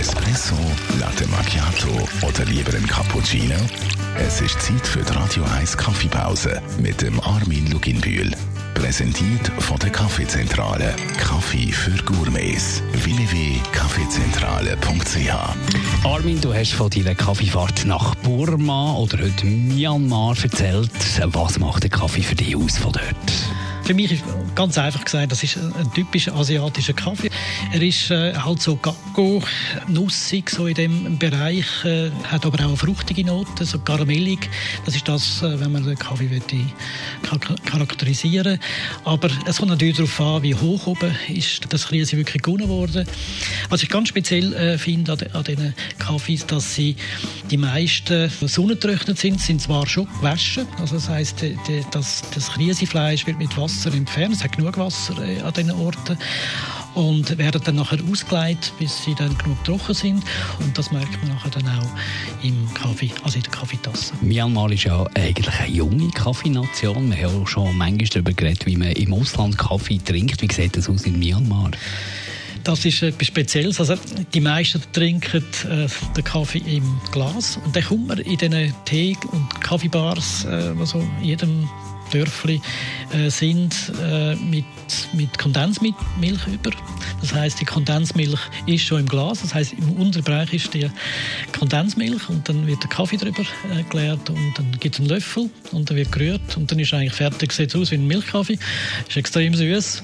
Espresso, Latte Macchiato oder lieber ein Cappuccino? Es ist Zeit für die Radio 1 Kaffeepause mit dem Armin Luginbühl. Präsentiert von der Kaffeezentrale. Kaffee für Gourmets. www.kaffeezentrale.ch Armin, du hast von deiner Kaffeefahrt nach Burma oder heute Myanmar erzählt. Was macht der Kaffee für dich aus von dort? Für mich ist ganz einfach gesagt, das ist ein typischer asiatischer Kaffee. Er ist äh, halt so Gacko, nussig so in dem Bereich, äh, hat aber auch eine fruchtige Note, so karamellig. Das ist das, äh, wenn man den Kaffee möchte, charakterisieren Aber es kommt natürlich darauf an, wie hoch oben ist das Krise wirklich gewonnen worden. Was ich ganz speziell äh, finde an, diesen Kaffees, dass sie die meisten sonnentrocknet sind, sind zwar schon gewaschen, also das das, das Krisefleisch wird mit Wasser Wasser entfernt. Es hat genug Wasser äh, an diesen Orten und werden dann nachher ausgeleitet, bis sie dann genug trocken sind. Und das merkt man nachher dann auch im Kaffee, also in der Kaffeetasse. Myanmar ist ja eigentlich eine junge Kaffeenation. Wir haben schon manchmal darüber geredet, wie man im Ausland Kaffee trinkt. Wie sieht das aus in Myanmar? Das ist etwas Spezielles. Also, die meisten trinken äh, den Kaffee im Glas und dann kommt man in diesen Tee- und Kaffeebars, äh, also jedem Dörfli äh, sind äh, mit, mit Kondensmilch über. Das heißt, die Kondensmilch ist schon im Glas. Das heißt, im unteren Bereich ist die Kondensmilch und dann wird der Kaffee drüber äh, geleert und dann gibt es einen Löffel und dann wird gerührt und dann ist eigentlich fertig. Sieht aus wie ein Milchkaffee. Ist extrem süß,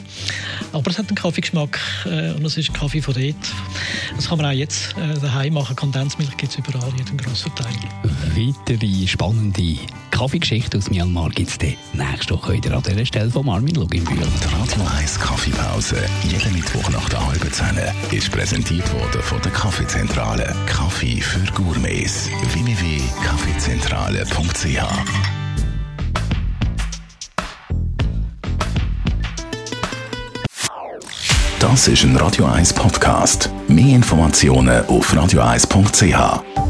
aber es hat einen Kaffeegeschmack äh, und es ist Kaffee von dort. Das kann man auch jetzt äh, daheim machen. Kondensmilch gibt es überall, in jedem grossen Teil. Weitere spannende Kaffeegeschichte aus Myanmar gibt es nächste Woche wieder an dieser Stelle von Armin Luginbühl. Die Radio 1 Kaffeepause, jeden Mittwoch nach der halben Zehn, ist präsentiert worden von der Kaffeezentrale. Kaffee für Gourmets. www.kaffeezentrale.ch Das ist ein Radio 1 Podcast. Mehr Informationen auf radio1.ch.